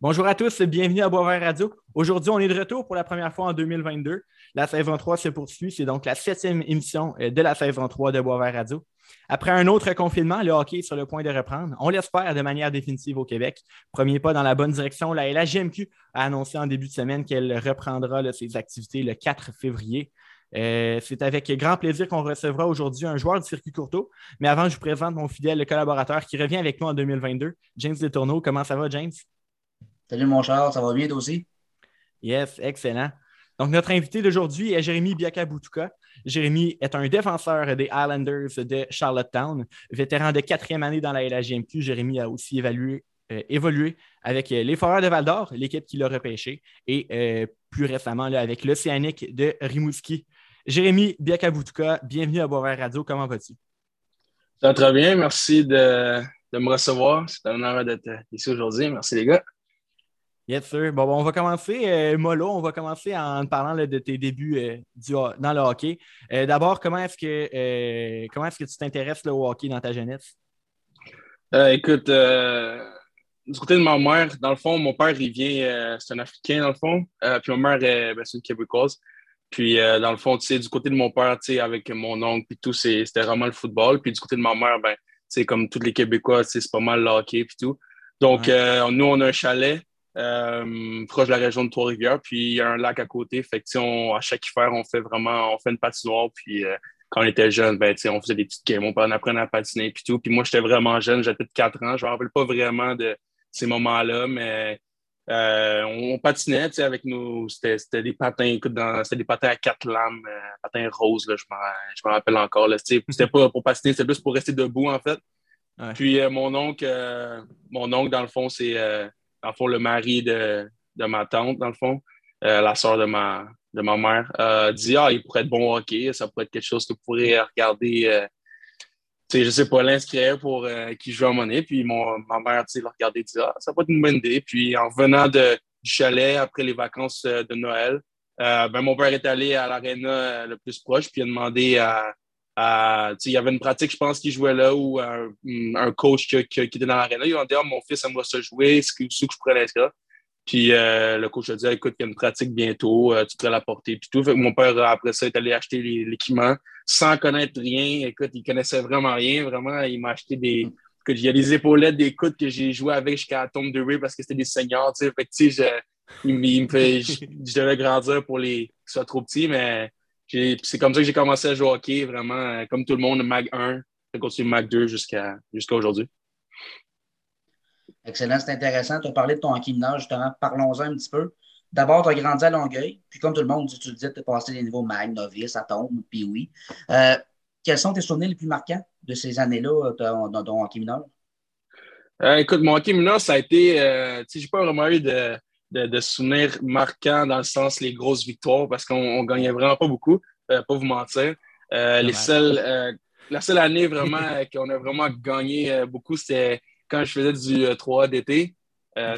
Bonjour à tous, bienvenue à Boisvert Radio. Aujourd'hui, on est de retour pour la première fois en 2022. La saison 3 se poursuit. C'est donc la septième émission euh, de la saison 3 de Boisvert Radio. Après un autre confinement, le hockey est sur le point de reprendre. On l'espère de manière définitive au Québec. Premier pas dans la bonne direction, la LHGMQ a annoncé en début de semaine qu'elle reprendra ses activités le 4 février. Euh, c'est avec grand plaisir qu'on recevra aujourd'hui un joueur du circuit courto. Mais avant, je vous présente mon fidèle collaborateur qui revient avec nous en 2022, James Letourneau. Comment ça va, James? Salut mon Charles, ça va bien toi aussi? Yes, excellent. Donc, notre invité d'aujourd'hui est Jérémy Biakabutuka. Jérémy est un défenseur des Islanders de Charlottetown, vétéran de quatrième année dans la LHGMQ. Jérémy a aussi évalué, euh, évolué avec les Foreurs de Val-d'Or, l'équipe qui l'a repêché, et euh, plus récemment avec l'Océanique de Rimouski. Jérémy Biakabutuka, bienvenue à Boisvert Radio. Comment vas-tu? Ça va très bien. Merci de, de me recevoir. C'est un honneur d'être ici aujourd'hui. Merci les gars. Yes, sir. Bon, on va commencer, euh, Molo, on va commencer en parlant de tes débuts euh, dans le hockey. Euh, d'abord, comment est-ce que comment est-ce que tu t'intéresses au hockey dans ta jeunesse? écoute, du côté de ma mère, dans le fond, mon père, il vient, c'est un Africain, dans le fond. puis ma mère, ben, c'est une Québécoise. Puis, dans le fond, tu sais, du côté de mon père, tu sais, avec mon oncle, puis tout, c'était vraiment le football. Puis, du côté de ma mère, ben, tu sais, comme tous les Québécois, c'est pas mal le hockey, puis tout. Donc, nous, on a un chalet. Euh, proche de la région de Trois-Rivières. Puis il y a un lac à côté. Fait que, on, à chaque hiver, on fait vraiment on fait une patinoire. Puis euh, quand on était jeune, ben, on faisait des petites games. On apprenait à patiner puis tout. Puis moi, j'étais vraiment jeune, j'avais peut-être 4 ans. Je me rappelle pas vraiment de ces moments-là, mais euh, on, patinait avec nous. C'était des patins, écoute, c'était des patins à quatre lames, patins roses, là, je me rappelle encore. C'était pas pour patiner, c'était plus pour rester debout, en fait. Puis mon oncle, mon oncle, dans le fond, c'est dans le fond, le mari de, de ma tante, dans le fond, euh, la soeur de ma, de ma mère, euh, dit Ah, il pourrait être bon hockey, ça pourrait être quelque chose que vous pourriez regarder. Euh, sais, je sais pas, l'inscrire pour euh, qui joue à monnaie. Puis mon, ma mère l'a regardé dit Ah, ça pourrait être une bonne idée. Puis en revenant de, du chalet après les vacances de Noël, ben, mon père est allé à l'aréna le plus proche, puis il a demandé à, il y avait une pratique, je pense, qui jouait là ou un, coach qui, était dans l'aréna. Il a dit ah, mon fils aimerait se jouer, est-ce que, que je pourrais l'inscrire? Puis euh, le coach a dit écoute, il y a une pratique bientôt, euh, tu pourrais la porter. Puis tout. mon père, après ça, est allé acheter l'équipement sans connaître rien. Écoute, il connaissait vraiment rien. Vraiment, il m'a acheté des. il y a des épaulettes, des coudes que j'ai joué avec jusqu'à la tombe de Ray parce que c'était des seniors. Fait que, sais, il, me fait. je devais grandir pour les qui soient trop petits, mais c'est comme ça que j'ai commencé à jouer au hockey, vraiment, euh, comme tout le monde, Mag 1, j'ai continué Mag 2 jusqu'à aujourd'hui. Excellent, c'est intéressant. Tu as parlé de ton hockey mineur, justement. Parlons-en un petit peu. D'abord, tu as grandi à Longueuil, puis comme tout le monde, tu, le disais, tu as passé des niveaux Mag, Novice, Atome, puis oui. Euh, quels sont tes souvenirs les plus marquants de ces années-là euh, dans ton hockey mineur? écoute, mon hockey mineur, ça a été. tu sais, j'ai pas vraiment eu de de, souvenirs marquants dans le sens les grosses victoires parce qu'on gagnait vraiment pas beaucoup, euh, pas vous mentir. Euh, les seules, euh, la seule année vraiment qu'on a vraiment gagné beaucoup, c'était quand je faisais du 3 d'été.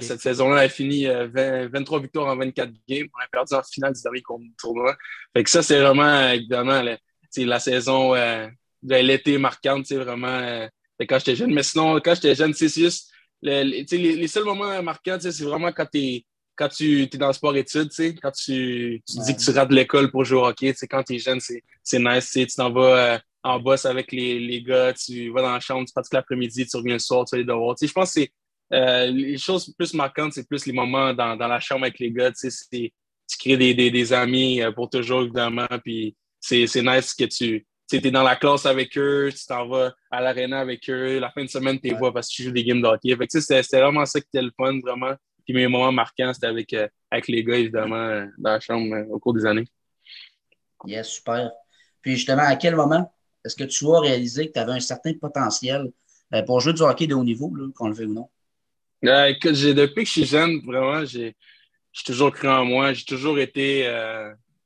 Cette saison-là, elle a fini 23 victoires en 24 games. On a perdu en finale du dernier tournoi. Fait que ça, c'est vraiment, évidemment, la saison de l'été marquante, c'est vraiment quand j'étais jeune. Mais sinon, quand j'étais jeune, c'est juste les, les, seuls moments marquants, c'est vraiment quand tu es quand tu es dans le sport-études, quand tu, dis que tu rates l'école pour jouer au hockey, quand tu es jeune, c'est nice. Tu t'en vas euh, en boss avec les, les, gars, tu vas dans la chambre, tu pratiques l'après-midi, tu reviens le soir, tu vas les devoirs. Je pense que c'est euh, les choses plus marquantes, c'est plus les moments dans, dans, la chambre avec les gars. Tu crées des, des, des, amis euh, pour toujours, évidemment. Puis c'est nice que tu es dans la classe avec eux, tu t'en vas à l'aréna avec eux. La fin de semaine, tu les vois parce que tu joues des games de hockey. C'était vraiment ça qui était le fun, vraiment mes moments marquants, c'était avec, euh, avec les gars, évidemment, euh, dans la chambre euh, au cours des années. Yes, super. Puis justement, à quel moment est-ce que tu as réalisé que tu avais un certain potentiel pour jouer du hockey de haut niveau, qu'on le fait ou non? depuis que je suis jeune, vraiment, j'ai toujours cru en moi. J'ai toujours été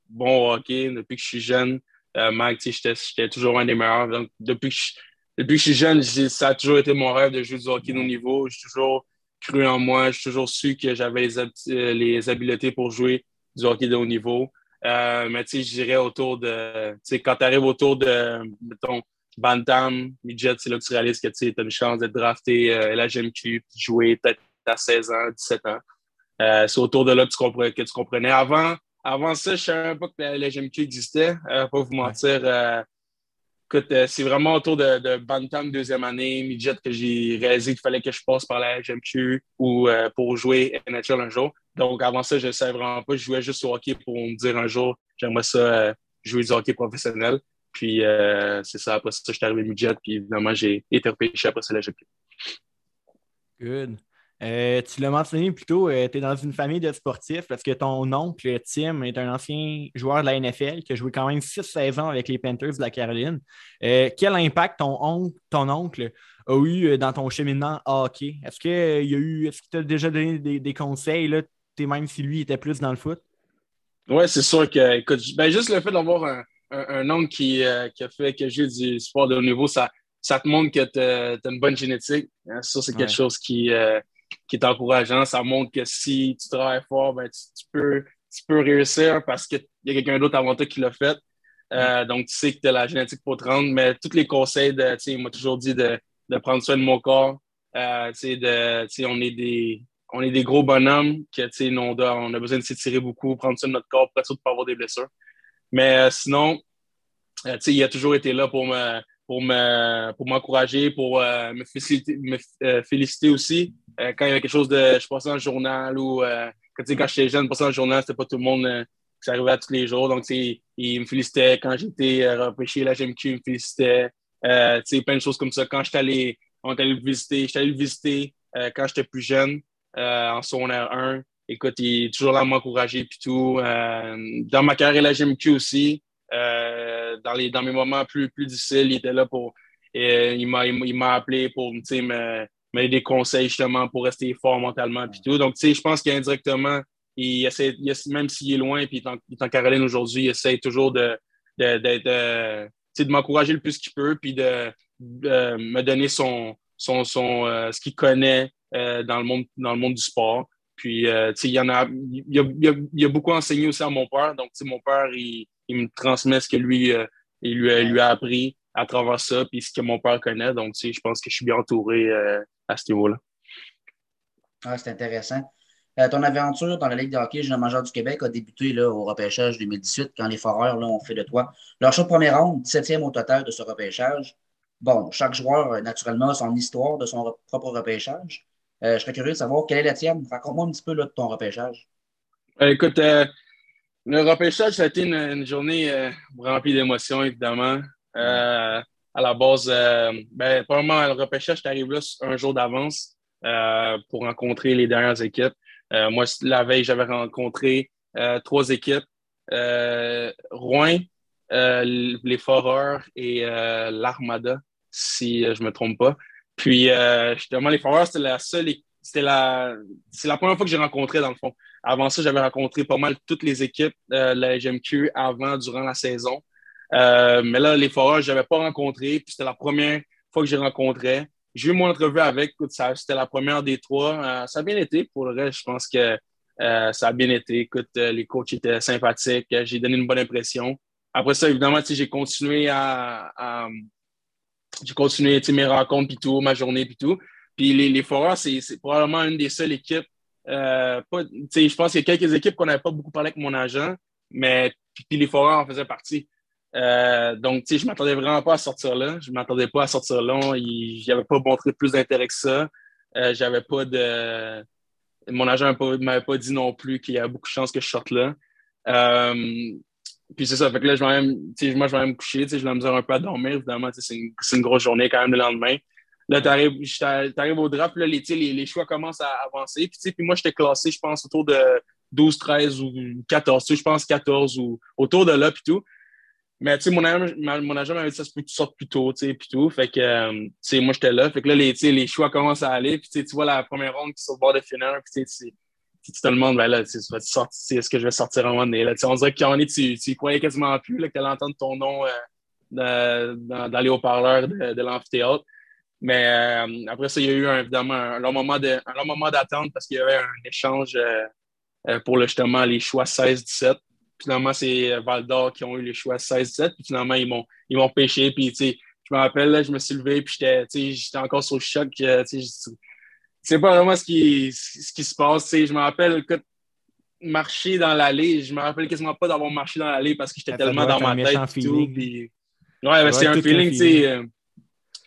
bon au hockey depuis que je suis jeune. Mike, j'étais toujours un des meilleurs. Donc, depuis que je, depuis que je suis jeune, ça a toujours été mon rêve de jouer du hockey de haut niveau. J'ai toujours cru en moi. J'ai toujours su que j'avais les, euh, les, habiletés pour jouer du hockey de haut niveau. Euh, mais tu sais, je dirais autour de. Tu sais, quand tu arrives autour de, mettons, Bantam, Midget, c'est là que tu réalises que tu as une chance d'être drafté euh, la GMQ, puis jouer peut-être à 16 ans, 17 ans. c'est autour de là que tu, comprenais, que tu comprenais. Avant, avant ça, je ne savais même pas que la, GMQ existait. pas vous mentir. Écoute, c'est vraiment autour de, Bantam deuxième année, midget, que j'ai réalisé qu'il fallait que je passe par la GMQ ou pour jouer NHL un jour. Donc, avant ça, je ne savais vraiment pas. Je jouais juste au hockey pour me dire un jour, j'aimerais ça jouer du hockey professionnel. Puis euh, c'est ça, après ça, je suis arrivé midget, puis évidemment, j'ai été repêché après ça la GP. Good. Euh, tu l'as mentionné plus tôt, euh, tu es dans une famille de sportifs parce que ton oncle, Tim, est un ancien joueur de la NFL qui a joué quand même six saisons avec les Panthers de la Caroline. quel impact ton oncle, ton oncle a eu dans ton cheminement hockey? Est-ce qu'il a eu, est-ce qu'il t'a déjà donné des, conseils, là, même si lui était plus dans le foot? Oui, c'est sûr que, écoute, ben, juste le fait d'avoir un, un, homme qui, euh, qui, a fait que j'ai du sport de haut niveau, ça, ça te montre que tu as, une bonne génétique. Hein. Ça, c'est quelque chose qui, euh, qui est encourageant. Ça montre que si tu travailles fort, ben, tu, peux, tu peux réussir parce qu'il y a quelqu'un d'autre avant toi qui l'a fait. Euh, donc, tu sais que tu as la génétique pour te rendre, mais tous les conseils, de, il m'a toujours dit de, de, prendre soin de mon corps. de, on, est des, on est des gros bonhommes, que, on, on a besoin de s'étirer beaucoup, prendre soin de notre corps, pour pas avoir des blessures. Mais euh, sinon, euh, il a toujours été là pour me pour me pour m'encourager, pour euh, me, féliciter, me féliciter aussi. Quand il y avait quelque chose de. Je passais dans le journal ou quand, quand j'étais jeune, je passais dans le journal, c'était pas tout le monde qui arrivait à tous les jours. Donc, il me félicitait. Quand j'étais repêché la GMQ, il me félicitait. plein de choses comme ça. Quand j'étais allé, on est allé le visiter, j'étais allé le visiter quand j'étais plus jeune, en secondaire 1 écoute, il est toujours là à m'encourager puis tout. Euh, dans ma carrière la GMQ aussi, euh, dans, les, dans mes moments plus, plus difficiles, il était là pour. Il m'a appelé pour me donner des conseils justement pour rester fort mentalement puis tout. Donc, tu sais, je pense qu'indirectement, il essaie, même s'il est loin puis il est en, Caroline aujourd'hui, il essaie toujours de, de, de, m'encourager le plus qu'il peut puis de, me donner son, son, son euh, ce qu'il connaît dans, le monde, dans le monde du sport. Puis, euh, il y en a, il a, beaucoup enseigné aussi à mon père. Donc, mon père, il, me transmet ce que lui, euh, il lui, lui, a appris à travers ça, puis ce que mon père connaît. Donc, je pense que je suis bien entouré euh, à ce niveau-là. Ah, c'est intéressant. ton aventure dans la Ligue de hockey jeune majeur du Québec a débuté là, au repêchage 2018 quand les Foreurs ont fait de toi leur choix de première ronde, 17e au total de ce repêchage. Bon, chaque joueur, naturellement, a son histoire de son propre repêchage. Euh, je serais curieux de savoir quelle est la tienne. Raconte-moi un petit peu de ton repêchage. Euh, écoute, euh, le repêchage, ça a été une, journée remplie d'émotions, évidemment. À la base, ben, probablement, le repêchage, je arrivé là un jour d'avance pour rencontrer les dernières équipes. moi, la veille, j'avais rencontré trois équipes. Rouen, les Foreurs et l'Armada, si je ne me trompe pas. Puis, euh, justement, les Foreurs, c'était la seule. C'était la, c'est la première fois que j'ai rencontré, dans le fond. Avant ça, j'avais rencontré pas mal toutes les équipes euh, de la GMQ avant, durant la saison. Euh, mais là, les Foreurs, je n'avais pas rencontré. Puis, c'était la première fois que j'ai rencontré. J'ai eu mon entrevue avec. C'était la première des trois. ça a bien été. Pour le reste, je pense que ça a bien été. Écoute, les coachs étaient sympathiques. J'ai donné une bonne impression. Après ça, évidemment, j'ai continué à j'ai continué mes rencontres puis tout, ma journée puis tout. Puis les, les Foreurs, c'est probablement une des seules équipes. Euh, je pense qu'il y a quelques équipes qu'on n'avait pas beaucoup parlé avec mon agent, mais puis, les Foreurs en faisaient partie. Euh, donc, je ne m'attendais vraiment pas à sortir là. Je m'attendais pas à sortir là. Je n'avais pas montré plus d'intérêt que ça. Euh, j'avais pas de. Mon agent ne m'avait pas dit non plus qu'il y a beaucoup de chances que je sorte là. Euh, puis c'est ça, fait que là, je vais même, moi, je vais me coucher, je vais me dire un peu à dormir, évidemment, c'est une, une, grosse journée quand même le lendemain. Là, tu arrives, au draft, là, les, les, les, choix commencent à avancer. Puis, puis moi, j'étais classé, je pense, autour de 12, 13 ou 14, je pense 14 ou autour de là, puis tout. Mais tu sais, mon, agent, m'avait dit ça se peut que tu sortes plus tôt, tu sais, puis tout. Fait que, euh, tu sais, moi, j'étais là. Fait que là, les, les choix commencent à aller. Puis, tu vois la première ronde qui est sur le bord de finale. Puis, tu tu te demandes, ben là, est-ce que je vais sortir un moment donné? Là, on dirait qu'on est, tu, tu croyais quasiment plus, là, que tu allais entendre ton nom euh, dans, les haut-parleurs de, l'amphithéâtre. Mais euh, après ça, il y a eu évidemment un long moment d'attente parce qu'il y avait un échange pour justement les choix 16-17. Finalement, c'est Val d'Or qui ont eu les choix 16-17. Puis finalement, ils m'ont, ils m'ont pêché. Puis, je me rappelle, là, je me suis levé, puis j'étais, encore sur le choc c'est pas vraiment ce qui, ce qui se passe. Je me rappelle que marcher dans l'allée, je me rappelle quasiment pas d'avoir marché dans l'allée parce que j'étais tellement dans ma tête. Et tout, puis... Ouais, c'est un feeling, tu sais. Euh,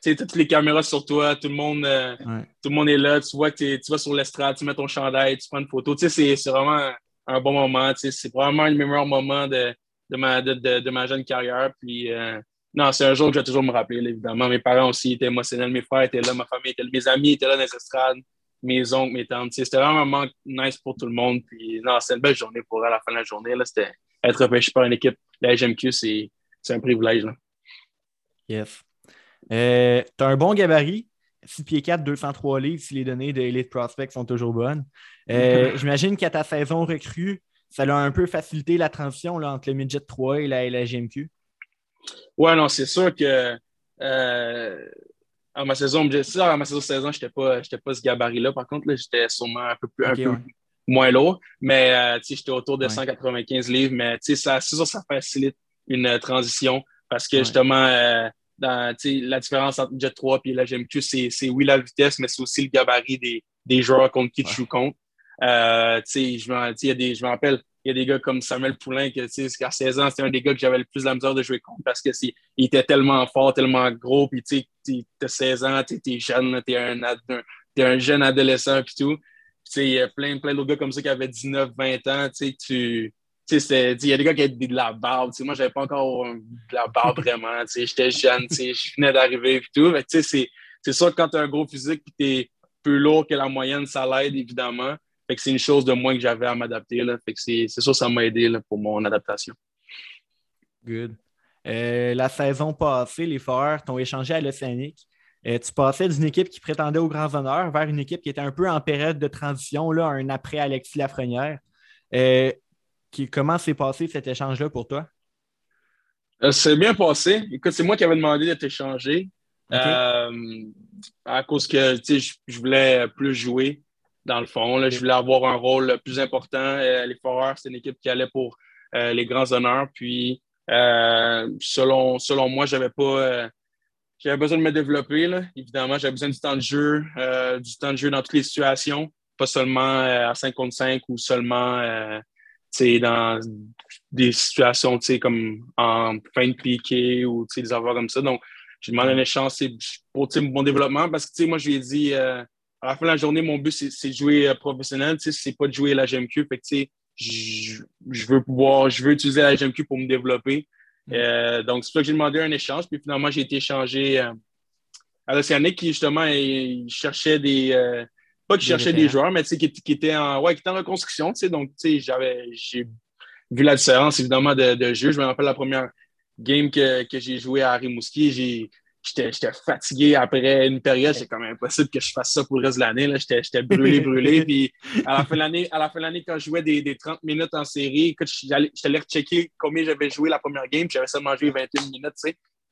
tu sais, toutes les caméras sur toi, tout le monde, euh, tout le monde est là, tu vois que tu vas sur l'estrade, tu mets ton chandail, tu prends une photo. Tu sais, c'est vraiment un bon moment. C'est probablement le meilleur moment de, de, ma, de, de, ma jeune carrière. Puis, euh, non, c'est un jour que je vais toujours me rappeler, évidemment. Mes parents aussi étaient émotionnels, mes frères étaient là, ma famille était là, mes amis étaient là dans les estrades, mes oncles, mes tantes. C'était vraiment un moment nice pour tout le monde. Puis, non, c'était une belle journée pour à la fin de la journée. C'était être repêché par une équipe de la GMQ, c'est un privilège. Là. Yes. Euh, tu as un bon gabarit. 6 pieds 4, 203 livres si les données de Elite Prospect sont toujours bonnes. Euh, j'imagine qu'à ta saison recrue, ça a un peu facilité la transition là, entre le Midget 3 et la, la GMQ. Ouais, non, c'est sûr que euh, à ma saison, à ma saison 16 ans, je n'étais pas, pas ce gabarit-là. Par contre, j'étais sûrement un peu, plus, un peu moins lourd. Mais euh, j'étais autour de 195 livres. Mais ça, ça, ça facilite une euh, transition parce que justement, euh, dans, la différence entre Jet 3 et la GMQ, c'est oui la vitesse, mais c'est aussi le gabarit des, des joueurs contre qui tu joues contre. Euh, je me rappelle, il y a des gars comme Samuel Poulain, que, qu'à 16 ans, c'était un des gars que j'avais le plus la misère de jouer contre parce qu'il était tellement fort, tellement gros, puis tu as 16 ans, tu es, jeune, tu es, un jeune adolescent, puis tout. Il y a plein, plein d'autres gars comme ça qui avaient 19, 20 ans, tu tu il y a des gars qui avaient de la barbe. Moi, je n'avais pas encore de la barbe vraiment. J'étais jeune, je venais d'arriver et tout. C'est sûr que quand tu as un gros physique et tu es plus lourd que la moyenne, ça l'aide évidemment. c'est une chose de moins que j'avais à m'adapter. C'est sûr que ça m'a aidé pour mon adaptation. Good. Euh, la saison passée, les Foreurs t'ont échangé à l'Océanique. Euh, tu passais d'une équipe qui prétendait aux grands honneurs vers une équipe qui était un peu en période de transition, là, un après Alexis Lafrenière. Euh, comment s'est passé cet échange-là pour toi? Euh, c'est bien passé. Écoute, c'est moi qui avais demandé d'être échangé. Euh, à cause que je, je voulais plus jouer, dans le fond. Là, Je voulais avoir un rôle plus important. Euh, les Foreurs, c'est une équipe qui allait pour les grands honneurs. Puis, selon, selon moi, j'avais pas. j'avais besoin de me développer, là. évidemment. J'avais besoin du temps de jeu, du temps de jeu dans toutes les situations, pas seulement à 5 contre 5 ou seulement dans des situations comme en fin de piqué ou des affaires comme ça. Donc, j'ai demandé une chance pour mon développement parce que moi, je lui ai dit euh, à la fin de la journée, mon but, c'est de jouer euh, professionnel, c'est pas de jouer la GMQ. Fait que, je, je veux pouvoir, je veux utiliser la GMQ pour me développer. Mm. Euh, donc, c'est pour ça que j'ai demandé un échange. Puis finalement, j'ai été échangé à l'Océanique qui, justement, il cherchait des, pas qu'il cherchait des joueurs, mais qui, qui, était en, ouais, qui était en reconstruction. Donc, j'avais, j'ai vu la différence, évidemment, de, de, jeu. Je me rappelle la première game que, que j'ai joué à Rimouski. J'étais fatigué après une période. C'est quand même impossible que je fasse ça pour le reste de l'année. J'étais brûlé, brûlé. Puis à la fin de l'année, à la fin de l'année, quand je jouais des, des, 30 minutes en série, j'étais allé rechecker combien j'avais joué la première game. J'avais seulement joué 21 minutes.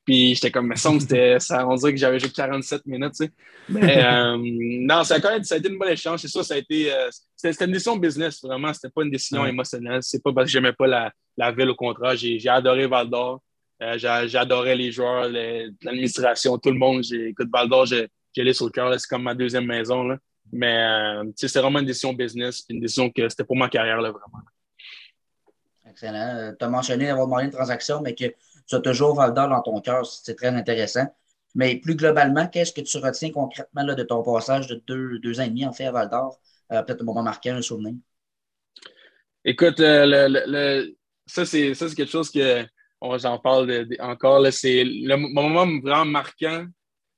Puis j'étais comme, mais ça, ça, on dirait que j'avais joué 47 minutes, tu sais. Mais euh, non, ça a quand même ça a été une bonne échange. C'est ça, ça a été. Euh, c'était une décision business, vraiment. C'était pas une décision émotionnelle. C'est pas parce que j'aimais pas la, la ville, au contraire. J'ai adoré Val d'Or. Euh, J'adorais les joueurs, l'administration, tout le monde. Écoute, Val d'Or, j'ai allé sur le cœur. C'est comme ma deuxième maison. Là. Mais c'est vraiment une décision business, une décision que c'était pour ma carrière, là, vraiment. Excellent. Tu as mentionné avoir demandé une transaction, mais que tu as toujours Val d'Or dans ton cœur, c'est très intéressant. Mais plus globalement, qu'est-ce que tu retiens concrètement là, de ton passage de deux, deux, ans et demi en fait à Val d'Or? Euh, peut-être un moment marquant, un souvenir. Écoute, euh, ça, c'est quelque chose que j'en parle encore. Le moment vraiment marquant,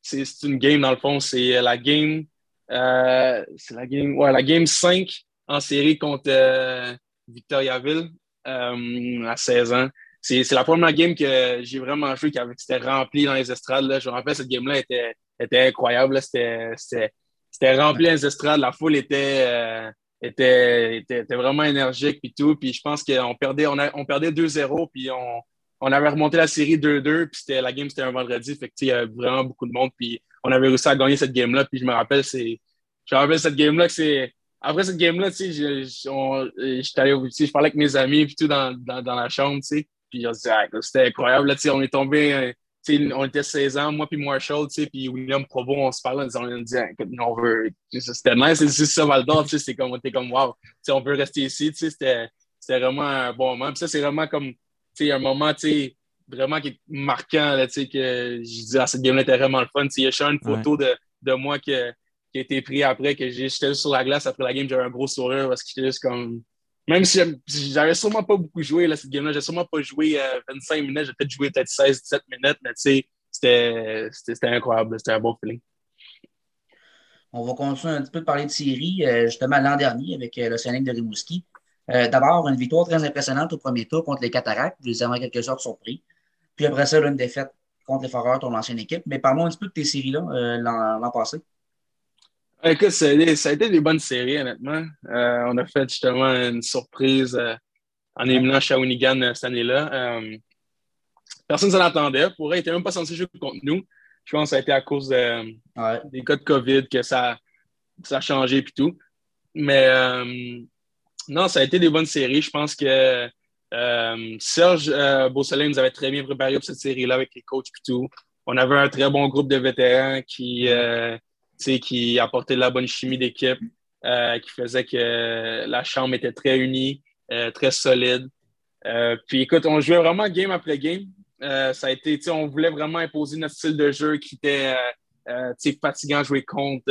c'est une game dans le fond. C'est la game. Euh, c'est la game. Ouais, la game 5 en série contre Victoriaville à 16 ans c'est la première game que j'ai vraiment joué qui était rempli dans les estrades. Là. Je me rappelle, cette game-là était, était incroyable. C'était rempli dans les estrades. La foule était, euh, était, était, vraiment énergique puis tout. Puis je pense qu'on perdait, on, on perdait 2-0, puis on, on avait remonté la série 2-2, puis la game, c'était un vendredi. Fait que, il y avait vraiment beaucoup de monde, puis on avait réussi à gagner cette game-là. Puis je me rappelle, c'est. Je me rappelle cette game-là que c'est. Après cette game-là, tu sais, je, je, parlais avec mes amis, puis tout, dans, dans, dans la chambre, tu sais. Puis on se dit, ah, c'était incroyable. Là, on est tombé, on était 16 ans, moi puis Marshall, puis William Provo, on se parlait, on, on disait, on veut. C'était nice, c'est ça, Val d'Or, c'était comme, on était comme, wow, on veut rester ici, c'était vraiment un bon moment. Puis ça, c'est vraiment comme, un moment, vraiment qui est marquant, là, que je dis, ah, cette game-là était vraiment le fun. Il y a une photo de, de, moi qui, qui a été pris après, que j'étais sur la glace après la game, j'avais un gros sourire parce que j'étais juste comme. Même si j'avais sûrement pas beaucoup joué là, cette game-là, j'ai sûrement pas joué 25 euh, minutes, j'ai peut-être joué peut-être 16-17 minutes, mais tu sais, c'était incroyable, c'était un bon feeling. On va continuer un petit peu de parler de série, euh, justement l'an dernier avec euh, l'Océanique de Rimouski. D'abord, une victoire très impressionnante au premier tour contre les Cataractes. Vous les avez en quelque sorte surpris. Puis après ça, une défaite contre les Foreurs, ton ancienne équipe. Mais parlons un petit peu de tes séries-là l'an passé. Écoute, ça a, été, des bonnes séries, honnêtement. Euh, on a fait justement une surprise euh, en éliminant Shawinigan euh, cette année-là. personne ne s'en attendait. Pour eux, ils n'étaient même pas censés jouer contre nous. Je pense que ça a été à cause des cas de COVID que ça, ça a changé et tout. Mais non, ça a été des bonnes séries. Je pense que Serge Beausoleil nous avait très bien préparé pour cette série-là avec les coachs et tout. On avait un très bon groupe de vétérans qui qui apportait de la bonne chimie d'équipe, euh, qui faisait que la chambre était très unie, euh, très solide. Euh, puis écoute, on jouait vraiment game après game. ça a été, on voulait vraiment imposer notre style de jeu qui était fatigant à jouer contre,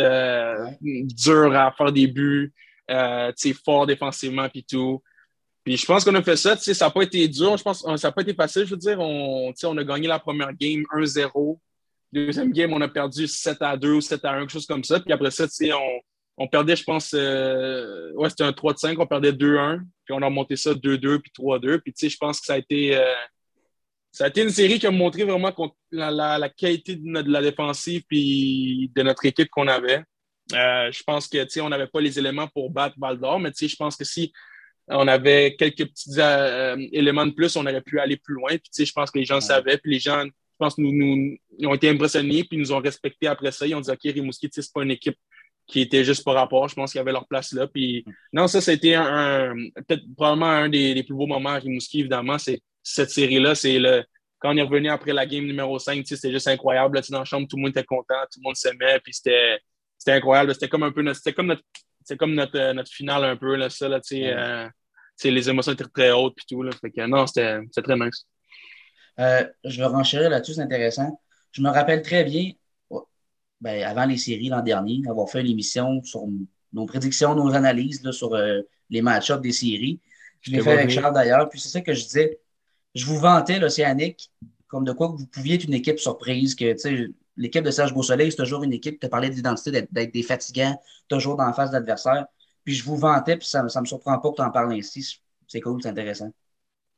dur à faire des buts, fort défensivement puis tout. Puis je pense qu'on a fait ça. Ça n'a pas été dur. Je pense ça n'a pas été facile. Je veux dire, on, on a gagné la première game 1-0. Deuxième game, on a perdu 7 à 2 ou 7 à 1, quelque chose comme ça. Puis après ça, on, on perdait, je pense, euh, ouais, c'était un 3 de 5, on perdait 2-1, puis on a remonté ça 2-2, puis 3-2. Puis je pense que ça a été. Euh, ça a été une série qui a montré vraiment la, la, la, qualité de, la défensive puis de notre équipe qu'on avait. Euh, je pense que on n'avait pas les éléments pour battre Val d'Or, mais je pense que si on avait quelques petits éléments de plus, on aurait pu aller plus loin. Puis je pense que les gens savaient, puis les gens je pense, nous, nous, ils ont été impressionnés, puis nous ont respectés après ça. Ils ont dit, OK, Rimouski, c'est pas une équipe qui était juste par rapport. Je pense qu'ils avaient leur place là. Puis, non, ça, c'était un, peut-être probablement un des, plus beaux moments à Rimouski, évidemment. C'est cette série-là. C'est le, quand on est revenu après la game numéro 5, c'était juste incroyable. Là, dans la chambre, tout le monde était content, tout le monde s'aimait, puis c'était incroyable. C'était comme un peu notre, c'était comme notre, comme notre, euh, notre finale un peu, là, ça, là, tu sais, euh, les émotions étaient très hautes, puis tout, là. Fait que non, c'était très nice. Euh, je vais renchérir là-dessus, c'est intéressant. Je me rappelle très bien, oh, ben, avant les séries l'an dernier, avoir fait une émission sur nos prédictions, nos analyses sur euh, les match-ups des séries. Je l'ai fait avec Charles d'ailleurs. Puis c'est ça que je disais. Je vous vantais l'Océanique comme de quoi vous pouviez être une équipe surprise, que l'équipe de Serge Beausoleil, c'est toujours une équipe qui te parlait d'identité, d'être des fatigants, toujours dans la face d'adversaire. Puis je vous vantais, puis ça ne me surprend pas que tu en parles ainsi. C'est cool, c'est intéressant.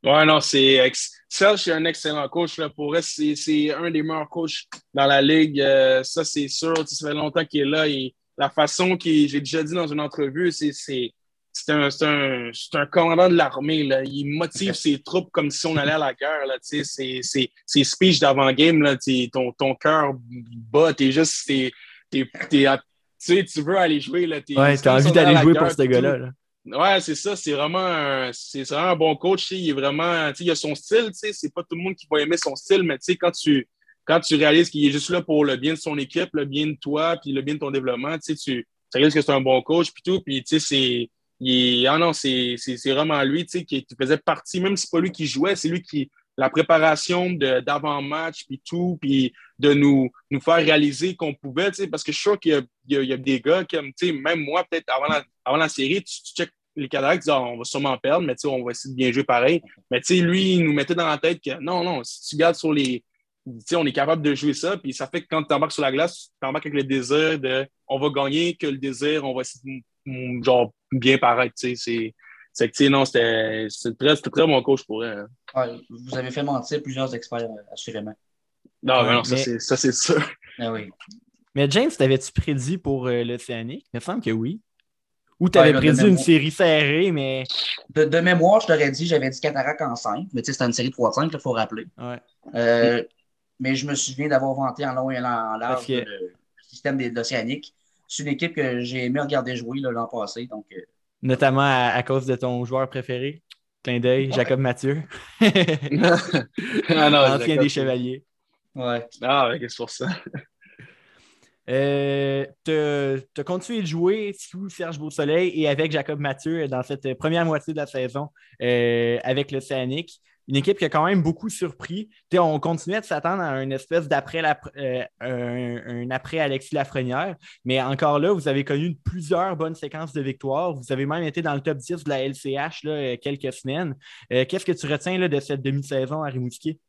Ouais, non, c'est. Serge, c'est un excellent coach. Là. Pour vrai, c'est un des meilleurs coachs dans la ligue. Euh, ça, c'est sûr. Ça fait longtemps qu'il est là. Et la façon qu'il. J'ai déjà dit dans une entrevue, c'est. un, un, un, commandant de l'armée. Il motive ses troupes comme si on allait à la guerre. C'est speech d'avant-game. Ton, ton cœur bat. T'es juste. T'es, tu tu veux aller jouer. Là, ouais, t'as envie d'aller jouer pour ce gars-là. Là. Ouais, c'est ça. C'est vraiment, un, vraiment un bon coach. Il est vraiment, il a son style. C'est pas tout le monde qui va aimer son style, mais quand tu, quand tu réalises qu'il est juste là pour le bien de son équipe, le bien de toi, puis le bien de ton développement, tu, tu réalises que c'est un bon coach, puis tout. Puis, c'est. Ah non, c'est vraiment lui qui, qui faisait partie, même si c'est pas lui qui jouait, c'est lui qui. La préparation d'avant-match, puis tout, puis de nous, nous faire réaliser qu'on pouvait, parce que je suis sûr qu'il y, y, a des gars comme, même moi, peut-être avant la, avant la série, tu, tu checkes les cadavres, tu dis, ah, on va sûrement perdre, mais on va essayer de bien jouer pareil. Mais lui, il nous mettait dans la tête que non, non, si tu gardes sur les. on est capable de jouer ça, puis ça fait que quand tu embarques sur la glace, tu embarques avec le désir de on va gagner, que le désir, on va essayer de genre, bien paraître. C'est que, non, c'était très, très bon coach pour elle. vous avez fait mentir plusieurs experts, assurément. Non, mais non, ça, c'est sûr. Ah oui. Mais James, t'avais-tu prédit pour euh, l'Océanique? Il me semble que oui. Ou tu avais prédit une série serrée, mais. De, mémoire, je t'aurais dit, j'avais dit Cataract en 5, mais tu sais, c'était une série 3-5, il faut rappeler. Euh, mais je me souviens d'avoir vanté en long et en large le, système d'Océanique. C'est une équipe que j'ai aimé regarder jouer l'an passé. Donc, euh, Notamment à, cause de ton joueur préféré, clin d'œil, Jacob Mathieu. ah non, Ancien des Chevaliers. Ouais. Ah, c'est pour ça? Euh, tu as continué de jouer sous Serge Beausoleil et avec Jacob Mathieu dans cette première moitié de la saison euh, avec l'Océanique. Une équipe qui a quand même beaucoup surpris. on continuait de s'attendre à une espèce d'après euh, un, après Alexis Lafrenière, mais encore là, vous avez connu plusieurs bonnes séquences de victoires. Vous avez même été dans le top 10 de la LCH là, quelques semaines. Qu'est-ce que tu retiens de cette demi-saison à Rimouski?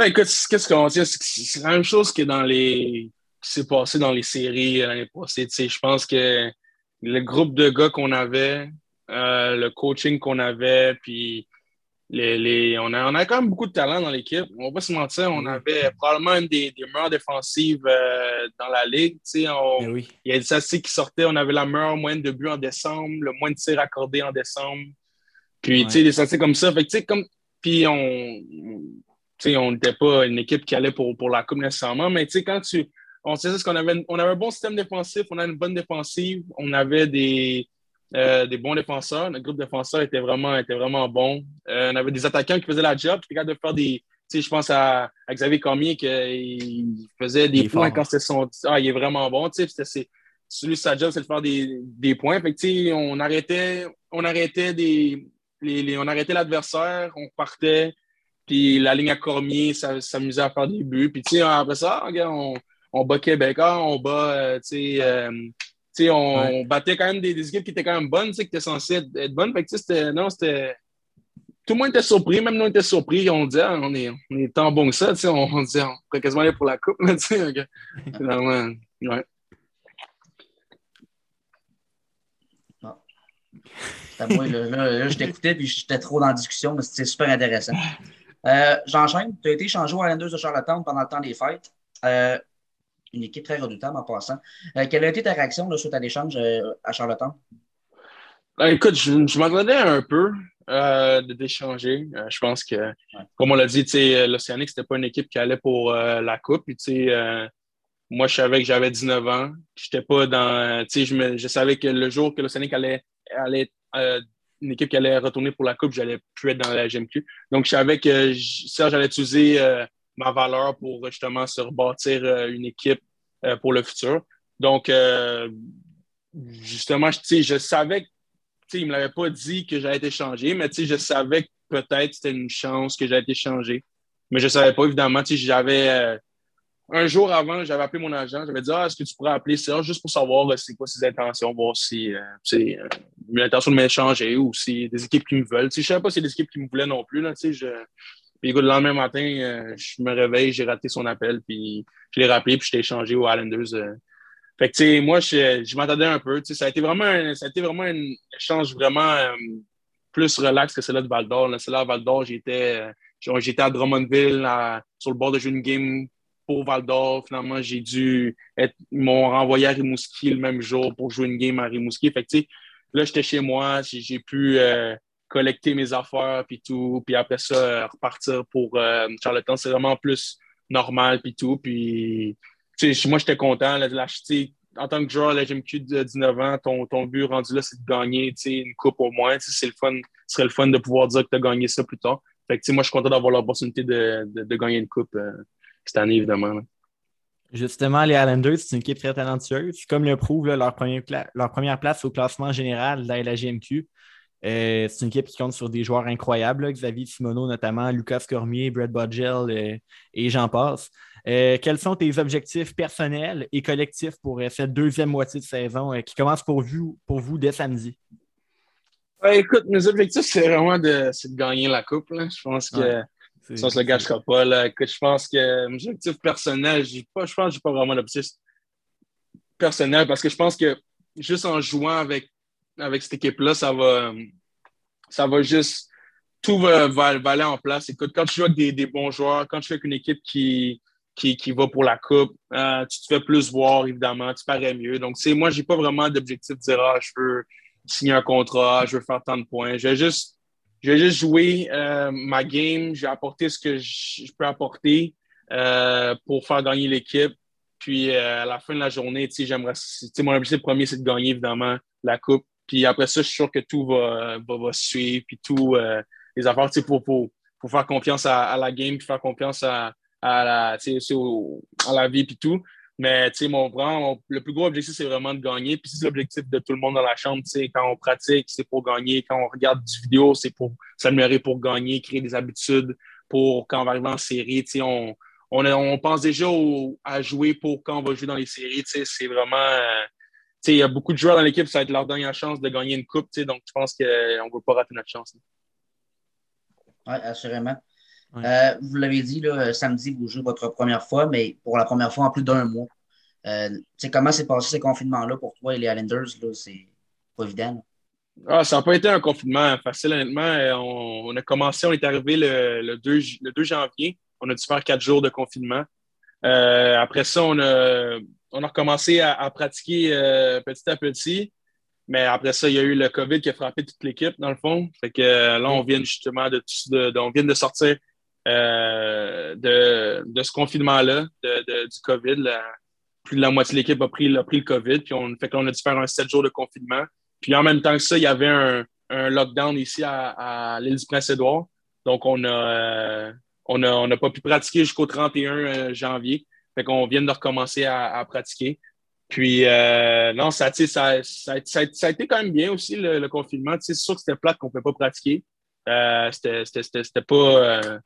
Ben, écoute, qu'est-ce qu'on dit? C'est la même chose que dans les. qui s'est passé dans les séries l'année passée. Je pense que le groupe de gars qu'on avait, euh, le coaching qu'on avait, puis les, les, on, a, on a quand même beaucoup de talent dans l'équipe. On va pas se mentir, on avait probablement une des, des meilleures défensives euh, dans la ligue. On, oui. Il y a des statistiques qui sortaient. On avait la meilleure moyenne de buts en décembre, le moins de tirs accordés en décembre. Puis, tu sais, des statistiques comme ça. Fait que, comme, puis on, on n'était pas une équipe qui allait pour, pour la Coupe nécessairement, mais quand tu. On sait ce qu'on avait, on avait un bon système défensif, on avait une bonne défensive, on avait des, euh, des bons défenseurs. Notre groupe défenseur était vraiment, était vraiment bon. Euh, on avait des attaquants qui faisaient la job, qui étaient de faire des. Je pense à, Xavier Cormier qui faisait des points quand c'était son. Ah, il est vraiment bon. C'est, celui sa job, c'est de faire des, des points. Fait on arrêtait, on arrêtait des. Les, on arrêtait l'adversaire, on partait, puis la ligne à Cormier s'amusait à faire des buts. Puis, tu sais, après ça, on, on bat Québécois, on bat, euh, tu sais, euh, on, battait quand même des, équipes qui étaient quand même bonnes, qui étaient censées être, bonnes. Fait que, c'était, non, c'était. Tout le monde était surpris, même nous, on était surpris. On disait, ah, on, est, on est tant bon que ça, tu sais, on, on, disait, on pourrait quasiment aller pour la coupe, tu sais. Finalement, ouais. Moi, là, là, je t'écoutais puis j'étais trop dans la discussion, mais c'était super intéressant. Euh, j'enchaîne. Tu as été échangé aux Islanders de Charlottetown pendant le temps des fêtes. Euh, une équipe très redoutable en passant. Euh, quelle a été ta réaction là, suite à l'échange à Charlottetown? Ben, écoute, je, je m'attendais un peu de d'échanger. je pense que, comme on l'a dit, l'Océanique, c'était pas une équipe qui allait pour la Coupe. moi, je savais que j'avais 19 ans. J'étais pas dans. Je, je savais que le jour que l'Océanique allait, allait une équipe qui allait retourner pour la Coupe, j'allais plus être dans la GMQ. Donc, je savais que ça, j'allais utiliser euh, ma valeur pour justement se rebâtir euh, une équipe euh, pour le futur. Donc, justement, je, je savais il ne me l'avait pas dit que j'allais été changé, mais je savais que peut-être c'était une chance que j'allais été changé. Mais je ne savais pas, évidemment. J'avais un jour avant, j'avais appelé mon agent. J'avais dit Ah, est-ce que tu pourrais appeler ça juste pour savoir euh, c'est quoi ses intentions, voir si euh, c'est euh, l'intention de m'échanger ou si des équipes qui me veulent. je ne savais pas si des équipes qui me voulaient non plus. Là, je... Puis le lendemain matin, je me réveille, j'ai raté son appel, puis je l'ai rappelé, puis je t'ai échangé aux Islanders. Fait que, moi, je, je m'attendais un peu. Ça a été vraiment un, ça a été vraiment échange vraiment plus relax que celui de Val d'Or. Celui-là à Val d'Or, j'étais, j'étais à Drummondville, sur le bord de jouer une game pour Val d'Or. Finalement, j'ai dû être. Ils m'ont renvoyé à Rimouski le même jour pour jouer une game à Rimouski. Fait que, là, j'étais chez moi, j'ai pu euh, collecter mes affaires, puis tout. Puis après ça, euh, repartir pour euh, Charlottetown. C'est vraiment plus normal, puis tout. Puis, moi, j'étais content de l'acheter. En tant que joueur à la GMQ de 19 ans, ton, ton but rendu là, c'est de gagner une coupe au moins. Ce serait le fun de pouvoir dire que tu as gagné ça plus tard. Fait que, moi, je suis content d'avoir l'opportunité de, de, gagner une coupe cette année, évidemment. Justement, les Islanders, c'est une équipe très talentueuse. Comme le prouve leur, leur, première place au classement général de la GMQ. Euh, c'est une équipe qui compte sur des joueurs incroyables, Xavier Simoneau notamment, Lucas Cormier, Brett Bodgel euh, et j'en passe. Euh, quels sont tes objectifs personnels et collectifs pour cette deuxième moitié de saison qui commence pour vous, pour vous dès samedi? écoute, mes objectifs, c'est vraiment de, gagner la Coupe. Je pense que ça ne se le gâchera pas. Là. je pense que mon objectif personnel, pas, je pense que je n'ai pas vraiment d'objectif personnel parce que je pense que juste en jouant avec, avec cette équipe-là, ça va, ça va juste. Tout va, aller en place. Écoute, quand tu joues avec des, bons joueurs, quand tu joues avec une équipe qui, qui, qui va pour la Coupe, euh, tu te fais plus voir, évidemment, tu parais mieux. Donc, moi, je n'ai pas vraiment d'objectif de dire ah, je veux signer un contrat, je veux faire tant de points. Je vais juste je vais juste jouer euh, ma game, je vais apporter ce que je, peux apporter euh, pour faire gagner l'équipe. Puis euh, à la fin de la journée, j'aimerais. Mon objectif premier, c'est de gagner évidemment la coupe. Puis après ça, je suis sûr que tout va, va, suivre. Puis tout, les affaires, pour, pour, pour faire confiance à, la game, puis faire confiance à, à la, à la vie et tout. Mais mon, vraiment, le plus gros objectif, c'est vraiment de gagner. Puis c'est l'objectif de tout le monde dans la chambre. Quand on pratique, c'est pour gagner. Quand on regarde du vidéo, c'est pour s'améliorer pour gagner, créer des habitudes pour quand on va arriver en série. On, on, on, pense déjà à jouer pour quand on va jouer dans les séries. C'est vraiment. Il y a beaucoup de joueurs dans l'équipe, ça va être leur dernière chance de gagner une coupe. Donc, je pense qu'on ne veut pas rater notre chance. Oui, assurément. Euh, vous l'avez dit, là, samedi, vous jouez votre première fois, mais pour la première fois en plus d'un mois. Euh, comment s'est passé ces confinements-là pour toi et les Islanders? C'est pas évident. Ah, ça n'a pas été un confinement facile, honnêtement. Euh, on, a commencé, on est arrivé le, 2, le 2 janvier. On a dû faire quatre jours de confinement. après ça, on a, on a recommencé à, pratiquer petit à petit. Mais après ça, il y a eu le COVID qui a frappé toute l'équipe, dans le fond. Fait que là, on vient justement de, de, on vient de sortir euh, de, ce confinement-là, du COVID. plus de la moitié de l'équipe a pris, pris le COVID. Puis on, fait a dû faire un sept jours de confinement. Puis en même temps que ça, il y avait un, lockdown ici à, l'île du Prince-Édouard. Donc, on a, euh, on n'a pas pu pratiquer jusqu'au 31 euh, janvier. Fait qu'on vient de recommencer à, pratiquer. Puis, non, ça, ça, ça, ça, a été quand même bien aussi, le, confinement. C'est sûr que c'était plate qu'on ne pouvait pas pratiquer. c'était pas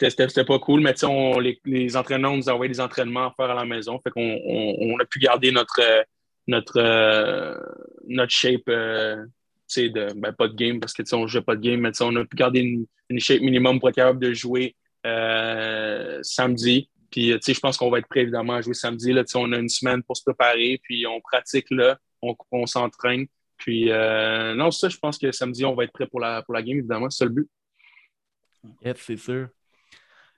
c'était pas cool, mais on, les, les entraîneurs nous envoyaient des entraînements à faire à la maison. Fait qu'on on, a pu garder notre, notre, euh, notre shape, euh, de, ben, pas de game parce que on ne joue pas de game, mais on a pu garder une, shape minimum pour être capable de jouer euh, samedi. Puis je pense qu'on va être prêt évidemment à jouer samedi. Là, on a une semaine pour se préparer, puis on pratique là, on, on s'entraîne. Puis non, ça, je pense que samedi, on va être prêt pour la, pour la game, évidemment, c'est le but. c'est sûr.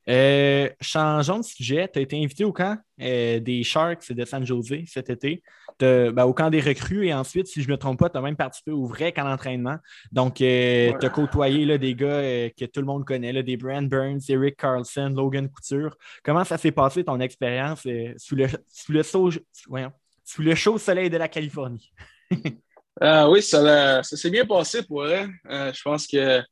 Euh, changeons de sujet. Tu as été invité au camp euh, des Sharks de San Jose cet été, ben, au camp des recrues et ensuite, si je ne me trompe pas, tu as même participé au vrai camp d'entraînement. Donc, euh, tu as côtoyé là, des gars que tout le monde connaît, là, des Brand Burns, Eric Carlson, Logan Couture. Comment ça s'est passé ton expérience sous, le, sous, le sous le chaud soleil de la Californie? oui, ça, ça s'est bien passé pour eux. je pense que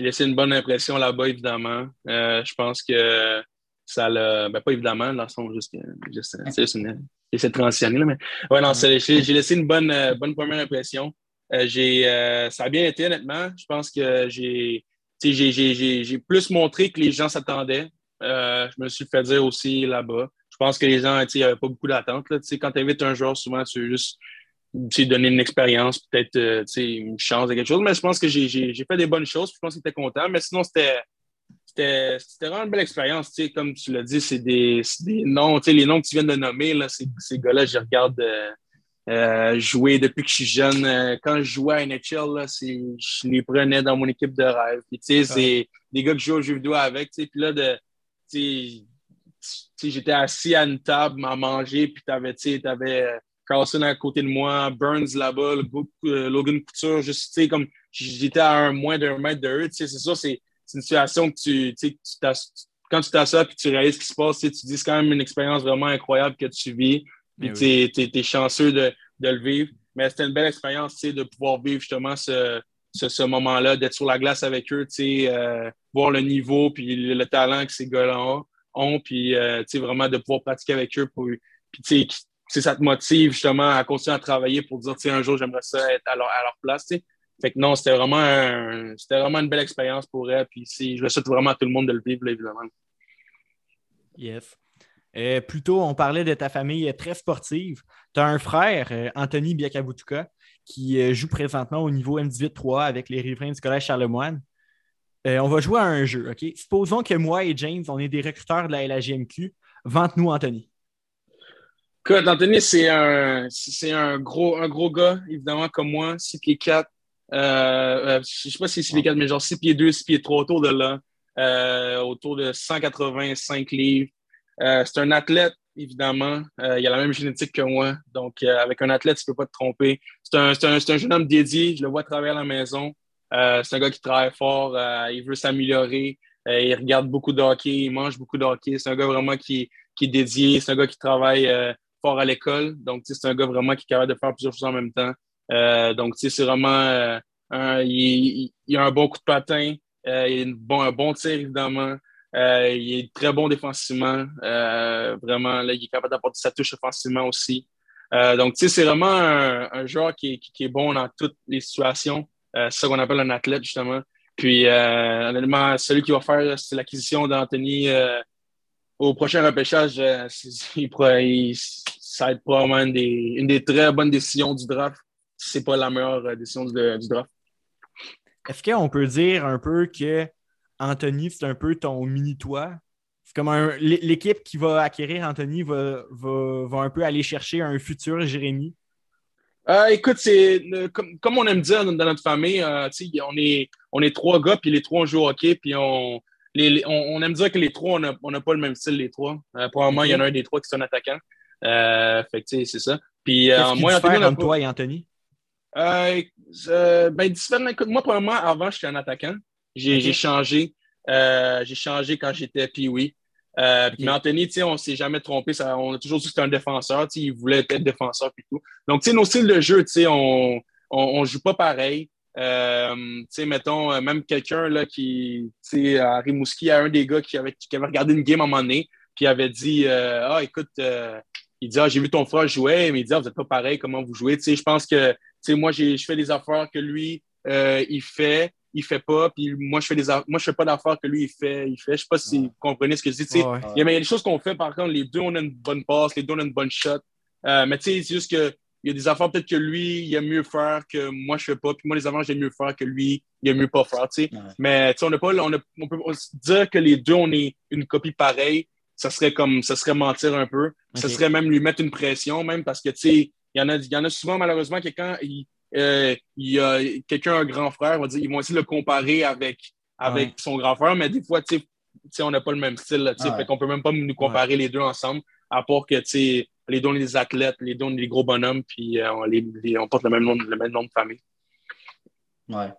j'ai laissé une bonne impression là-bas, évidemment. Euh, je pense que ça l'a. Ben, pas évidemment, dans le sens juste. J'essaie de transitionner, là, mais. Ouais, non, j'ai laissé une bonne, euh, bonne première impression. Euh, j'ai, ça a bien été, honnêtement. Je pense que j'ai, j'ai, plus montré que les gens s'attendaient. je me suis fait dire aussi là-bas. Je pense que les gens, il n'y avait pas beaucoup d'attente. Quand tu invites un joueur, souvent, tu veux juste donner une expérience, peut-être euh, une chance de quelque chose. Mais je pense que j'ai fait des bonnes choses. Je pense qu'il était content. Mais sinon, c'était vraiment une belle expérience. Comme tu l'as dit, c'est des, des, noms. Les noms que tu viens de nommer, là, ces, ces gars-là, je regarde euh, euh, jouer depuis que je suis jeune. quand je jouais à NHL, là, je les prenais dans mon équipe de rêve. c'est des gars que je joue aux jeux vidéo avec. Puis là, de, j'étais assis à une table à manger, puis tu avais, avais Carlson à côté de moi, Burns là-bas, euh, Logan Couture, juste, tu sais, comme j'étais à un, moins d'un mètre de eux, tu sais, c'est ça, c'est une situation que tu, tu sais, quand tu t'assois et tu réalises ce qui se passe, tu dis c'est quand même une expérience vraiment incroyable que tu vis, puis eh tu es, chanceux de, de, le vivre. Mais c'était une belle expérience, tu sais, de pouvoir vivre justement ce, ce, ce moment-là, d'être sur la glace avec eux, tu sais, euh, voir le niveau puis le, talent que ces gars-là ont, puis euh, tu sais, vraiment de pouvoir pratiquer avec eux pour, puis tu sais, ça te motive justement à continuer à travailler pour dire, un jour, j'aimerais ça être à leur, place. Fait que non, c'était vraiment, c'était vraiment une belle expérience pour elle. Puis je le souhaite vraiment à tout le monde de le vivre, évidemment. Yes. Euh, plus tôt, on parlait de ta famille très sportive. Tu as un frère, euh, Anthony Biakabutuka, qui euh, joue présentement au niveau M18-3 avec les riverains du Collège Charlemagne. on va jouer à un jeu, OK? Supposons que moi et James, on est des recruteurs de la LAGMQ. Vente-nous Anthony. Écoute, Anthony, c'est un, c'est un, gros, un gros gars, évidemment, comme moi, 6 pieds 4. Euh, euh, je ne sais pas si c'est 6 pieds 4, mais genre 6 pieds 2, 6 pieds 3, autour de là. Euh, autour de 185 livres. c'est un athlète, évidemment. il a la même génétique que moi. Donc, avec un athlète, tu ne peux pas te tromper. C'est un, un, un, jeune homme dédié. Je le vois travailler à la maison. c'est un gars qui travaille fort. il veut s'améliorer. il regarde beaucoup de hockey. Il mange beaucoup de hockey. C'est un gars vraiment qui, qui est dédié. C'est un gars qui travaille fort à l'école. Donc, c'est un gars vraiment qui est capable de faire plusieurs choses en même temps. Euh, donc, c'est vraiment euh, il, a un bon coup de patin, euh, il a un bon tir, évidemment. il est très bon défensivement. vraiment, là, il est capable d'apporter sa touche offensivement aussi. donc, c'est vraiment un, joueur qui est, bon dans toutes les situations. c'est ça qu'on appelle un athlète, justement. Puis, honnêtement, celui qui va faire l'acquisition d'Anthony au prochain repêchage, il, ça va être probablement une des, une des, très bonnes décisions du draft. Si ce n'est pas la meilleure décision du draft. Est-ce qu'on peut dire un peu que Anthony, c'est un peu ton mini-toi? C'est comme l'équipe qui va acquérir Anthony va, va, un peu aller chercher un futur Jérémy? Euh, écoute, c'est comme, on aime dire dans, notre famille, euh, on, est, on est trois gars, puis les trois on joue au hockey, puis on, on, aime dire que les trois, on n'a pas le même style, les trois. Euh, probablement, il y en a un des trois qui est un attaquant. fait que, c'est ça. Puis, moi, Anthony, toi et Anthony? Euh, euh, ben, différent. moi, probablement, avant, j'étais un attaquant. J'ai changé. Euh, j'ai changé quand j'étais Pee-Wee. Mais Anthony, on ne s'est jamais trompé. Ça, on a toujours dit que c'était un défenseur. Il voulait être défenseur et tout. Donc, nos styles de jeu, on ne joue pas pareil. Mettons, même quelqu'un là, qui, à Rimouski, un des gars qui avait, qui avait regardé une game à un moment donné, qui avait dit Ah, écoute, il dit Ah, j'ai vu ton frère jouer, mais il dit Ah, vous n'êtes pas pareil, comment vous jouez. je pense que moi, je fais des affaires que lui, euh, il fait, il fait pas, puis moi, je fais des moi, je fais pas d'affaires que lui, il fait, il fait. Je sais pas si vous comprenez ce que je dis. Il, y a, des choses qu'on fait, par contre, les deux, on a une bonne passe, les deux, on a une bonne shot. Euh, mais tu sais, c'est juste que il y a des affaires peut-être que lui, il a mieux faire que moi, je fais pas. Puis moi, les affaires, j'ai mieux faire que lui, il a mieux pas faire, tu sais. Mais tu sais, on, pas, on, on peut dire que les deux, on est une copie pareille. Ça serait comme, ça serait mentir un peu. Ça serait même lui mettre une pression, même parce que, tu sais, il y en a, il y en a souvent, malheureusement, que quand il, euh, il y a quelqu'un, un grand frère, va dire, ils vont essayer de le comparer avec, avec son grand frère, mais des fois, tu sais, on n'a pas le même style. Ne Fait qu'on peut même pas nous comparer les deux ensemble, à part que les deux, on est des athlètes, les on est des gros bonhommes, puis euh, on, les, on, porte le même, nom, le même nom de famille. Ouais.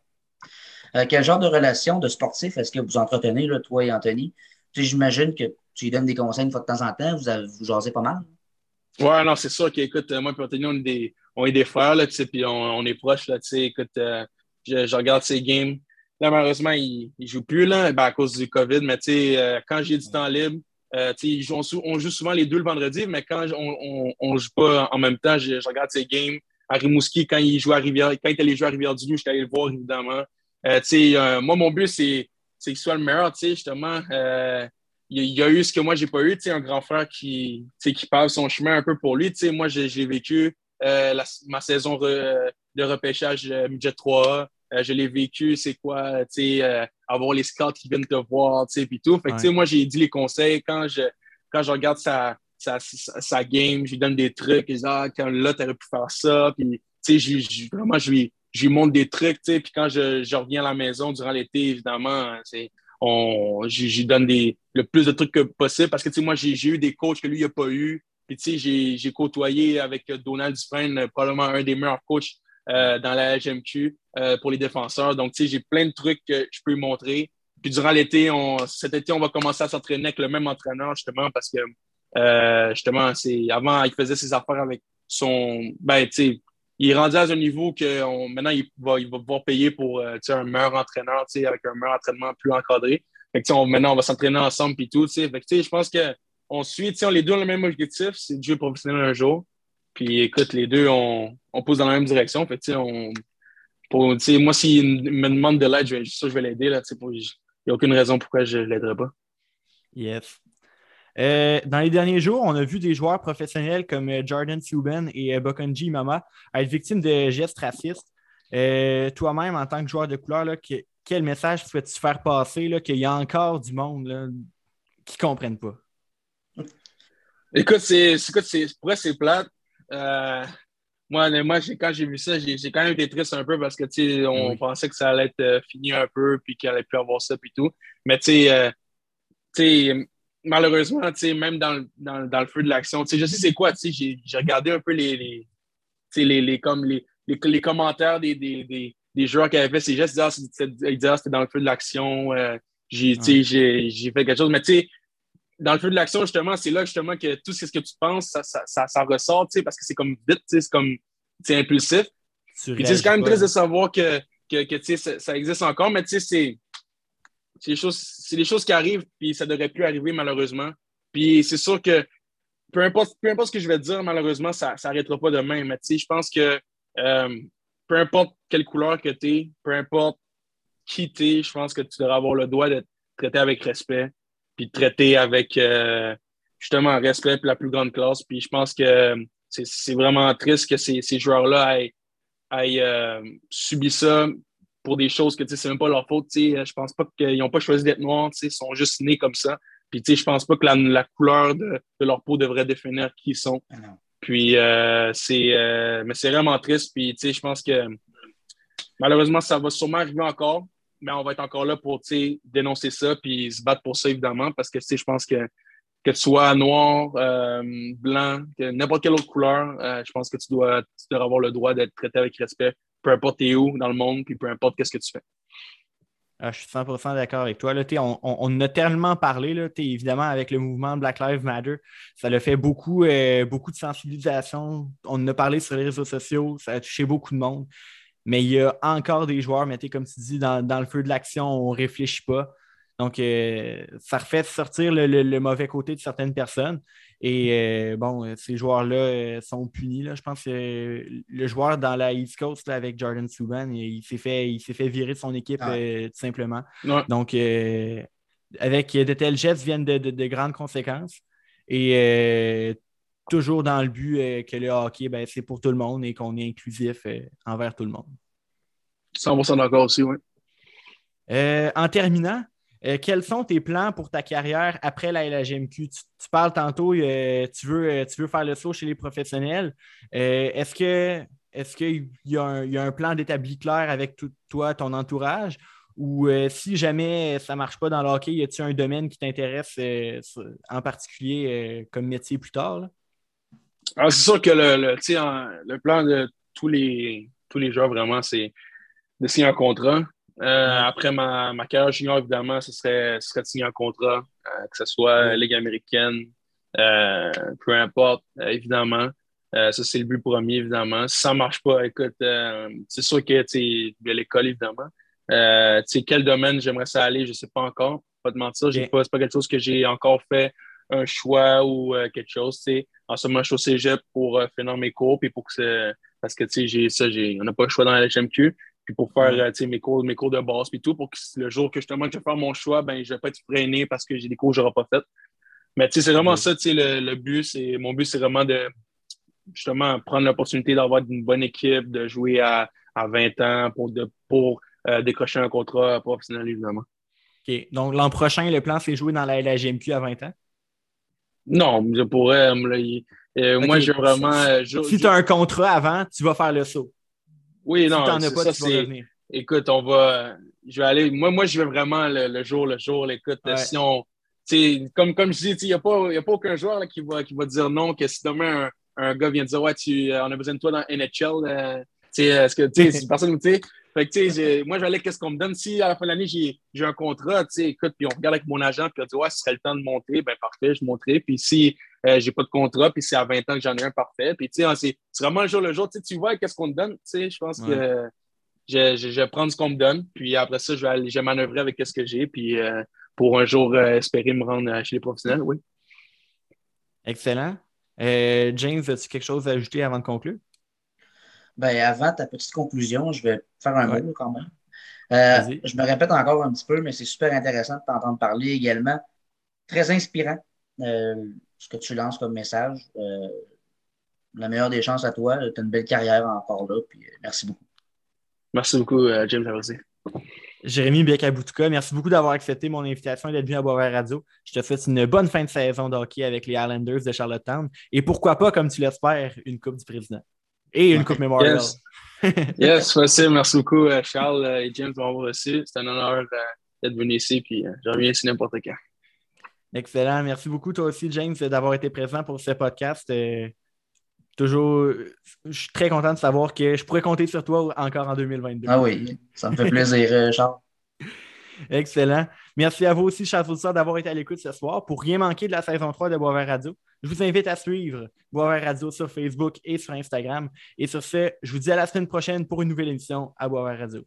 Euh, quel genre de relation de sportif est-ce que vous entretenez, là, toi et Anthony? J'imagine que tu lui donnes des conseils une fois de temps en temps, vous, avez, vous jasez pas mal. Ouais, non, c'est sûr qu'écoute, moi et Anthony, on est des, on est des frères, là, puis on, on, est proches, là, écoute, euh, je, je, regarde ses games. Là, malheureusement, il ne joue plus là, ben, à cause du COVID, mais euh, quand j'ai du temps libre, euh, on, joue souvent les deux le vendredi, mais quand on ne joue pas en même temps, je, regarde ses games. À Rimouski, quand il joue à Rivière, quand allé jouer à Rivière-du-Loup, je suis allé le voir, évidemment. Euh, moi, mon but, c'est qu'il soit le meilleur, justement il y a eu ce que moi, j'ai pas eu, un grand frère qui, qui son chemin un peu pour lui. Moi, j'ai vécu euh, ma saison de repêchage euh, midget 3A. Euh, je l'ai vécu, c'est quoi, avoir les scouts qui viennent te voir, puis tout. Fait moi, j'ai dit les conseils. Quand je, quand je regarde sa, sa, sa, game, je lui donne des trucs. Dis, ah, quand là, tu aurais pu faire ça. Puis, vraiment, je lui, je lui montre des trucs, puis quand je, je, reviens à la maison durant l'été, évidemment, c'est on, j'y donne des, le plus de trucs que possible parce que, tu sais, moi, j'ai eu des coachs que lui, il n'a pas eu. Puis, tu sais, j'ai côtoyé avec Donald Dufresne, probablement un des meilleurs coachs euh, dans la LGMQ euh, pour les défenseurs. Donc, tu sais, j'ai plein de trucs que je peux montrer. Puis, durant l'été, cet été, on va commencer à s'entraîner avec le même entraîneur, justement, parce que, euh, justement, c'est avant, il faisait ses affaires avec son, ben, tu sais, il est rendu à un niveau que maintenant, il va, il va pouvoir payer pour euh, un meilleur entraîneur avec un meilleur entraînement plus encadré. Fait que, on, maintenant, on va s'entraîner ensemble et tout. Fait que, je pense qu'on suit, on, les deux ont le même objectif, c'est de jouer professionnel un jour. Puis écoute, les deux, on, on pousse dans la même direction. Fait que, on, pour, moi, s'il me demande de l'aide, je, je vais l'aider. Il n'y a aucune raison pourquoi je ne l'aiderais pas. Yes. Euh, dans les derniers jours, on a vu des joueurs professionnels comme euh, Jordan Subban et euh, Bokonji Mama être victimes de gestes racistes. Toi-même, en tant que joueur de couleur, quel message souhaites-tu faire passer qu'il y a encore du monde qui ne comprennent pas? Écoute, c'est, pour c'est plate. Moi, moi quand j'ai vu ça, j'ai, quand même été triste un peu parce que on pensait que ça allait être fini un peu puis qu'il allait plus avoir ça puis tout. Mais tu sais, malheureusement, même dans, dans, dans, le feu de l'action, je sais c'est quoi, j'ai regardé un peu les, les, les, les comme les, les, commentaires des, des, des, des, joueurs qui avaient fait ces gestes, ils disaient ah, c'était dans le feu de l'action, euh, j'ai fait quelque chose. Mais tu sais, dans le feu de l'action, justement, c'est là justement que tout ce que tu penses, ça, ça, ça, ça ressort, parce que c'est comme vite, c'est comme impulsif. C'est quand même triste de savoir que, que, que ça, ça, existe encore, mais c'est des, choses, choses qui arrivent, puis ça devrait plus arriver malheureusement. Puis c'est sûr que peu importe, peu importe ce que je vais dire, malheureusement, ça n'arrêtera pas demain. Mais je pense que euh, peu importe quelle couleur que tu es, peu importe qui tu es, je pense que tu devrais avoir le droit d'être traité avec respect, puis traiter avec euh, justement respect et la plus grande classe. Puis je pense que c'est vraiment triste que ces, ces joueurs-là aient, aient euh, subi ça pour des choses que c'est même pas leur faute. Je pense pas qu'ils n'ont pas choisi d'être noirs, ils sont juste nés comme ça. Puis, je pense pas que la, couleur de, leur peau devrait définir qui ils sont. Ah puis, euh, c'est, euh, mais c'est vraiment triste. Puis, je pense que malheureusement, ça va sûrement arriver encore, mais on va être encore là pour, dénoncer ça puis se battre pour ça, évidemment, parce que, je pense que que tu sois noir, euh, blanc, n'importe quelle autre couleur, je pense que tu dois, avoir le droit d'être traité avec respect, peu importe où dans le monde, puis peu importe qu'est-ce que tu fais. Ah, je suis 100% d'accord avec toi. Là, on, on, a tellement parlé, là, évidemment, avec le mouvement Black Lives Matter. Ça a fait beaucoup, euh, beaucoup de sensibilisation. On en a parlé sur les réseaux sociaux. Ça a touché beaucoup de monde. Mais il y a encore des joueurs, mais comme tu dis, dans, dans le feu de l'action, on ne réfléchit pas. Donc, euh, ça refait sortir le, mauvais côté de certaines personnes. Et euh, bon, ces joueurs-là euh, sont punis. Je pense que le joueur dans la East Coast avec Jordan Subban, il, s'est fait, fait virer de son équipe tout simplement. Donc, avec de tels gestes viennent de, grandes conséquences. Et toujours dans le but que le hockey, ben, c'est pour tout le monde et qu'on est inclusif envers tout le monde. 100% d'accord aussi, oui. en terminant, euh, quels sont tes plans pour ta carrière après la LHMQ? Tu, parles tantôt, euh, tu, veux, euh, tu veux faire le saut chez les professionnels. est-ce que est-ce qu'il y, a un plan d'établi clair avec toi, ton entourage? Ou si jamais ça ne marche pas dans le hockey, y a-t-il un domaine qui t'intéresse en particulier comme métier plus tard? Ah, c'est sûr que le, le, plan de tous les, tous les joueurs, vraiment, c'est de signer un contrat. Euh, après ma, ma, carrière junior, évidemment, ce serait, ce serait de signer un contrat, euh, que ce soit Ligue américaine, euh, peu importe, évidemment. ça, c'est le but premier, évidemment. Si ça ne marche pas, écoute, c'est sûr que il y a l'école, évidemment. quel domaine j'aimerais ça aller, je ne sais pas encore. Pas de mentir, ce n'est pas, pas quelque chose que j'ai encore fait un choix ou quelque chose. En ce moment, je suis au cégep pour finir mes cours, puis pour que parce que j'ai ça, on n'a pas le choix dans la HMQ puis pour faire euh, mes, cours, mes cours de base, puis tout, pour que le jour que justement que je vais faire mon choix, ben, je ne vais pas être freiné parce que j'ai des cours que je n'aurai pas fait. Mais c'est vraiment ça, le, le but. Mon but, c'est vraiment de justement prendre l'opportunité d'avoir une bonne équipe, de jouer à, à 20 ans pour, de, pour euh, décrocher un contrat professionnel, évidemment. OK. Donc, l'an prochain, le plan, c'est jouer dans la, LGMQ à 20 ans? Non, je pourrais. Euh, moi, j'ai vraiment. si tu as un contrat avant, tu vas faire le saut. Oui, non, ça, c'est. Écoute, on va. Je vais aller. Moi, moi je vais vraiment le, jour le jour. Écoute, si on. Comme, comme je dis, il n'y a, pas, a pas aucun joueur qui, va, qui va dire non, que si demain un, un gars vient dire Ouais, tu, euh, on a besoin de toi dans NHL, euh, est-ce que tu sais, personne fait que, tu sais, moi, je vais aller qu'est-ce qu'on me donne? Si à la fin de l'année, j'ai un contrat, tu sais, écoute, puis on regarde avec mon agent, puis on dit, ouais, ce serait le temps de monter, ben parfait, je monterai. Puis si euh, j'ai pas de contrat, puis c'est à 20 ans que j'en ai un parfait. Puis, tu sais, c'est vraiment le jour le jour. Tu vois, qu'est-ce qu'on te donne. Tu sais, je pense que je, je, vais prendre ce qu'on me donne. Puis après ça, je vais, aller, je vais manœuvrer avec ce que j'ai. Puis euh, pour un jour euh, espérer me rendre chez les professionnels, oui. Excellent. James, as-tu quelque chose à ajouter avant de conclure? Ben, avant ta petite conclusion, je vais faire un mot quand même. je me répète encore un petit peu, mais c'est super intéressant de t'entendre parler également. Très inspirant ce que tu lances comme message. Euh, la meilleure des chances à toi. Tu as une belle carrière encore là. Puis, euh, merci beaucoup. Merci beaucoup, euh, James Jérémy Biekaboutuka, merci beaucoup d'avoir accepté mon invitation et d'être venu à Boisvert Radio. Je te souhaite une bonne fin de saison de hockey avec les Islanders de Charlottetown. Et pourquoi pas, comme tu l'espères, une Coupe du Président. Et une Coupe Memorial. Yes, yes facile. Merci beaucoup, Charles et James, pour m'avoir reçu. C'est un honneur d'être venu ici. Puis je reviens ici n'importe quand. Excellent. Merci beaucoup, toi aussi, James, d'avoir été présent pour ce podcast. Euh, toujours, je suis très content de savoir que je pourrais compter sur toi encore en 2022. Ah oui, ça me fait plaisir, euh, Charles. Excellent. Merci à vous aussi, chers auditeurs, d'avoir été à l'écoute ce soir. Pour rien manquer de la saison 3 de Boisvert Radio, je vous invite à suivre Boisvert Radio sur Facebook et sur Instagram. Et sur ce, je vous dis à la semaine prochaine pour une nouvelle émission à Boisvert Radio.